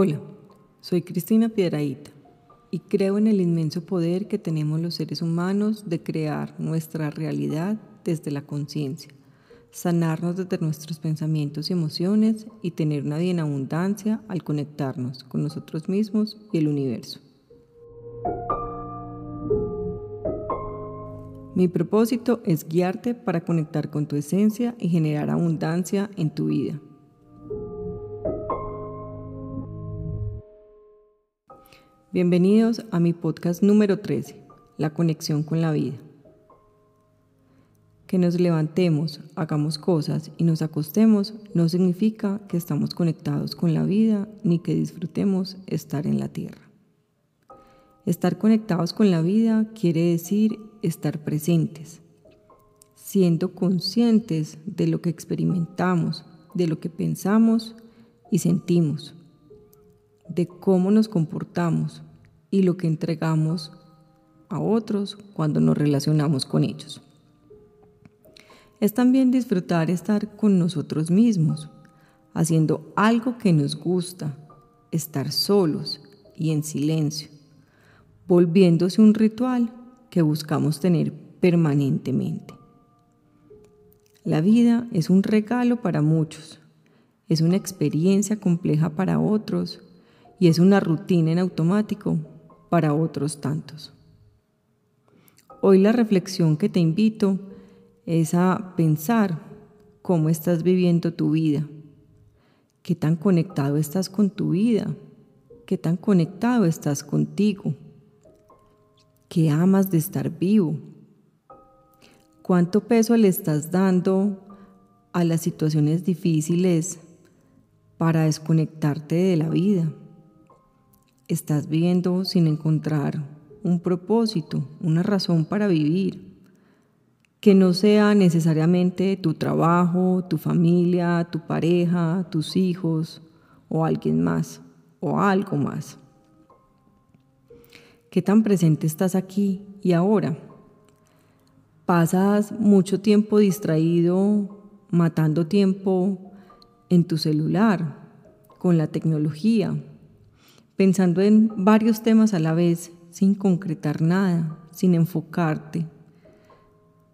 Hola, soy Cristina Piedraíta y creo en el inmenso poder que tenemos los seres humanos de crear nuestra realidad desde la conciencia, sanarnos desde nuestros pensamientos y emociones y tener una vida en abundancia al conectarnos con nosotros mismos y el universo. Mi propósito es guiarte para conectar con tu esencia y generar abundancia en tu vida. Bienvenidos a mi podcast número 13, La conexión con la vida. Que nos levantemos, hagamos cosas y nos acostemos no significa que estamos conectados con la vida ni que disfrutemos estar en la tierra. Estar conectados con la vida quiere decir estar presentes, siendo conscientes de lo que experimentamos, de lo que pensamos y sentimos de cómo nos comportamos y lo que entregamos a otros cuando nos relacionamos con ellos. Es también disfrutar estar con nosotros mismos, haciendo algo que nos gusta, estar solos y en silencio, volviéndose un ritual que buscamos tener permanentemente. La vida es un regalo para muchos, es una experiencia compleja para otros y es una rutina en automático para otros tantos. Hoy la reflexión que te invito es a pensar cómo estás viviendo tu vida, qué tan conectado estás con tu vida, qué tan conectado estás contigo, qué amas de estar vivo, cuánto peso le estás dando a las situaciones difíciles para desconectarte de la vida estás viviendo sin encontrar un propósito, una razón para vivir, que no sea necesariamente tu trabajo, tu familia, tu pareja, tus hijos o alguien más o algo más. ¿Qué tan presente estás aquí y ahora? ¿Pasas mucho tiempo distraído, matando tiempo en tu celular, con la tecnología, pensando en varios temas a la vez, sin concretar nada, sin enfocarte.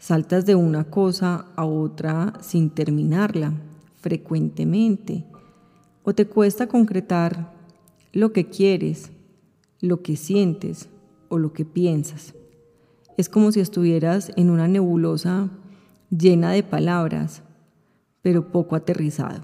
Saltas de una cosa a otra sin terminarla frecuentemente o te cuesta concretar lo que quieres, lo que sientes o lo que piensas. Es como si estuvieras en una nebulosa llena de palabras, pero poco aterrizado.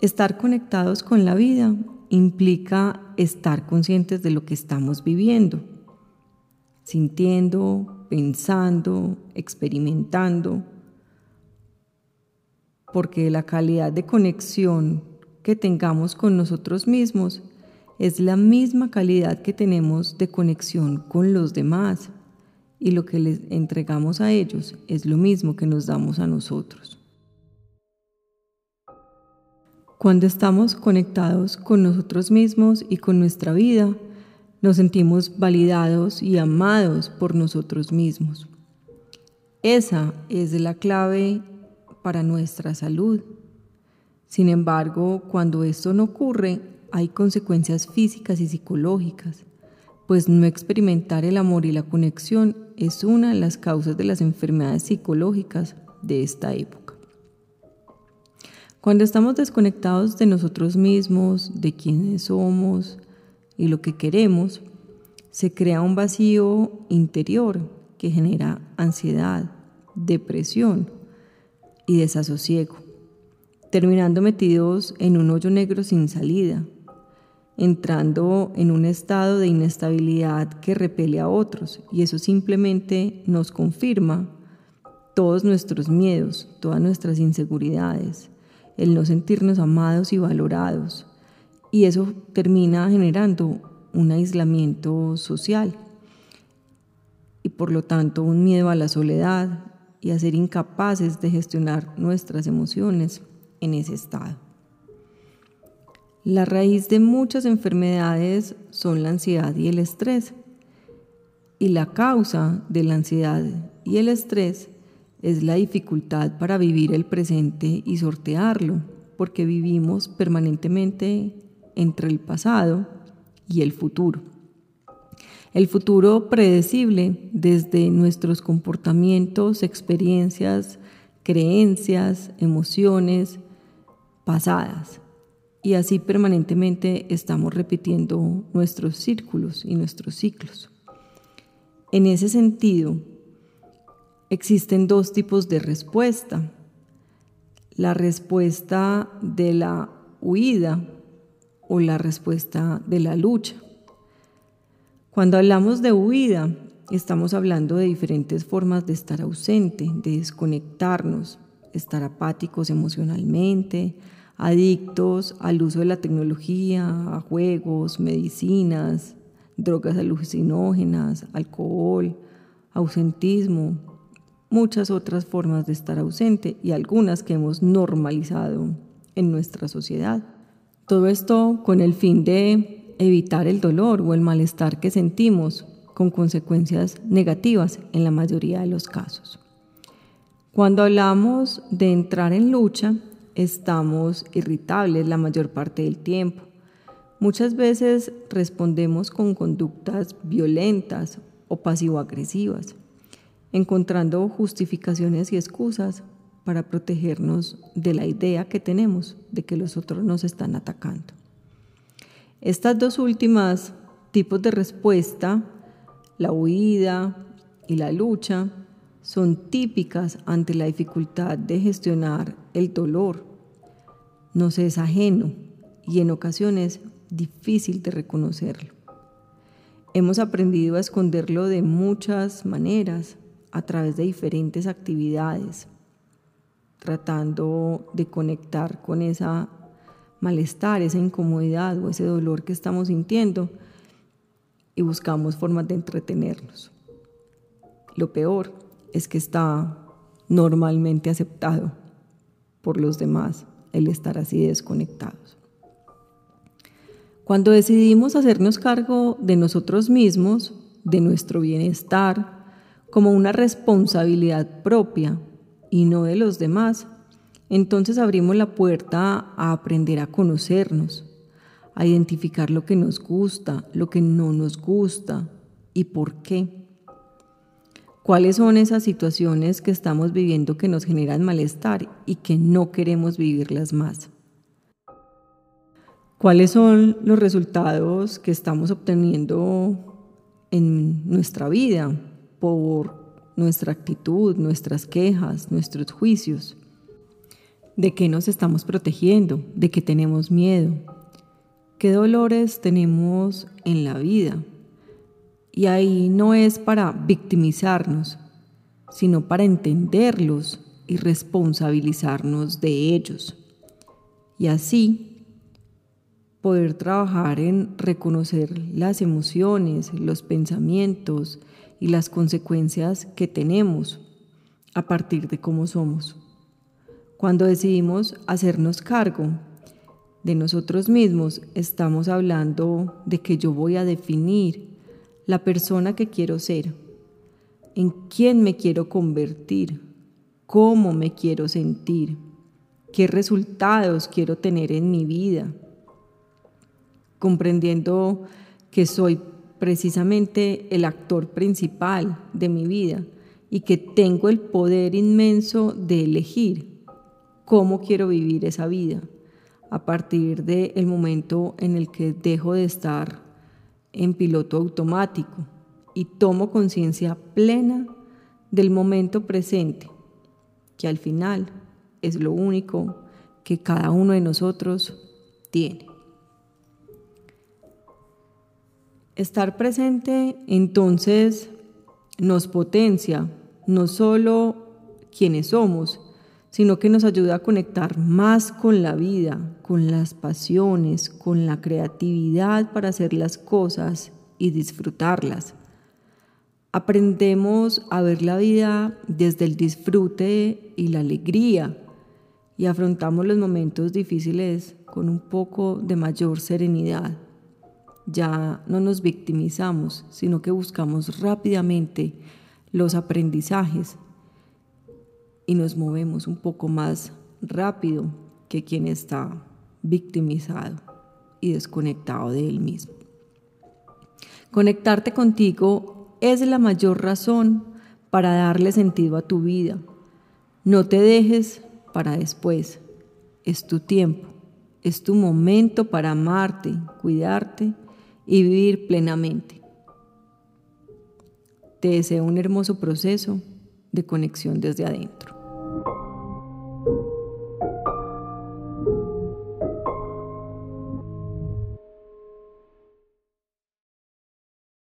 Estar conectados con la vida implica estar conscientes de lo que estamos viviendo, sintiendo, pensando, experimentando, porque la calidad de conexión que tengamos con nosotros mismos es la misma calidad que tenemos de conexión con los demás y lo que les entregamos a ellos es lo mismo que nos damos a nosotros. Cuando estamos conectados con nosotros mismos y con nuestra vida, nos sentimos validados y amados por nosotros mismos. Esa es la clave para nuestra salud. Sin embargo, cuando esto no ocurre, hay consecuencias físicas y psicológicas, pues no experimentar el amor y la conexión es una de las causas de las enfermedades psicológicas de esta época. Cuando estamos desconectados de nosotros mismos, de quiénes somos y lo que queremos, se crea un vacío interior que genera ansiedad, depresión y desasosiego, terminando metidos en un hoyo negro sin salida, entrando en un estado de inestabilidad que repele a otros y eso simplemente nos confirma todos nuestros miedos, todas nuestras inseguridades el no sentirnos amados y valorados. Y eso termina generando un aislamiento social y por lo tanto un miedo a la soledad y a ser incapaces de gestionar nuestras emociones en ese estado. La raíz de muchas enfermedades son la ansiedad y el estrés. Y la causa de la ansiedad y el estrés es la dificultad para vivir el presente y sortearlo, porque vivimos permanentemente entre el pasado y el futuro. El futuro predecible desde nuestros comportamientos, experiencias, creencias, emociones pasadas. Y así permanentemente estamos repitiendo nuestros círculos y nuestros ciclos. En ese sentido, existen dos tipos de respuesta. La respuesta de la huida o la respuesta de la lucha. Cuando hablamos de huida, estamos hablando de diferentes formas de estar ausente, de desconectarnos, estar apáticos emocionalmente, adictos al uso de la tecnología, a juegos, medicinas, drogas alucinógenas, alcohol, ausentismo, muchas otras formas de estar ausente y algunas que hemos normalizado en nuestra sociedad. Todo esto con el fin de evitar el dolor o el malestar que sentimos con consecuencias negativas en la mayoría de los casos. Cuando hablamos de entrar en lucha, estamos irritables la mayor parte del tiempo. Muchas veces respondemos con conductas violentas o pasivo-agresivas, encontrando justificaciones y excusas para protegernos de la idea que tenemos de que los otros nos están atacando. Estas dos últimas tipos de respuesta, la huida y la lucha, son típicas ante la dificultad de gestionar el dolor. Nos es ajeno y en ocasiones difícil de reconocerlo. Hemos aprendido a esconderlo de muchas maneras a través de diferentes actividades, tratando de conectar con esa malestar, esa incomodidad o ese dolor que estamos sintiendo y buscamos formas de entretenernos. Lo peor es que está normalmente aceptado por los demás el estar así desconectados. Cuando decidimos hacernos cargo de nosotros mismos, de nuestro bienestar, como una responsabilidad propia y no de los demás, entonces abrimos la puerta a aprender a conocernos, a identificar lo que nos gusta, lo que no nos gusta y por qué. ¿Cuáles son esas situaciones que estamos viviendo que nos generan malestar y que no queremos vivirlas más? ¿Cuáles son los resultados que estamos obteniendo en nuestra vida por nuestra actitud, nuestras quejas, nuestros juicios. ¿De qué nos estamos protegiendo? ¿De qué tenemos miedo? ¿Qué dolores tenemos en la vida? Y ahí no es para victimizarnos, sino para entenderlos y responsabilizarnos de ellos. Y así poder trabajar en reconocer las emociones, los pensamientos, y las consecuencias que tenemos a partir de cómo somos. Cuando decidimos hacernos cargo de nosotros mismos, estamos hablando de que yo voy a definir la persona que quiero ser, en quién me quiero convertir, cómo me quiero sentir, qué resultados quiero tener en mi vida, comprendiendo que soy precisamente el actor principal de mi vida y que tengo el poder inmenso de elegir cómo quiero vivir esa vida a partir del momento en el que dejo de estar en piloto automático y tomo conciencia plena del momento presente, que al final es lo único que cada uno de nosotros tiene. Estar presente entonces nos potencia no solo quienes somos, sino que nos ayuda a conectar más con la vida, con las pasiones, con la creatividad para hacer las cosas y disfrutarlas. Aprendemos a ver la vida desde el disfrute y la alegría y afrontamos los momentos difíciles con un poco de mayor serenidad ya no nos victimizamos, sino que buscamos rápidamente los aprendizajes y nos movemos un poco más rápido que quien está victimizado y desconectado de él mismo. Conectarte contigo es la mayor razón para darle sentido a tu vida. No te dejes para después. Es tu tiempo, es tu momento para amarte, cuidarte y vivir plenamente. Te deseo un hermoso proceso de conexión desde adentro.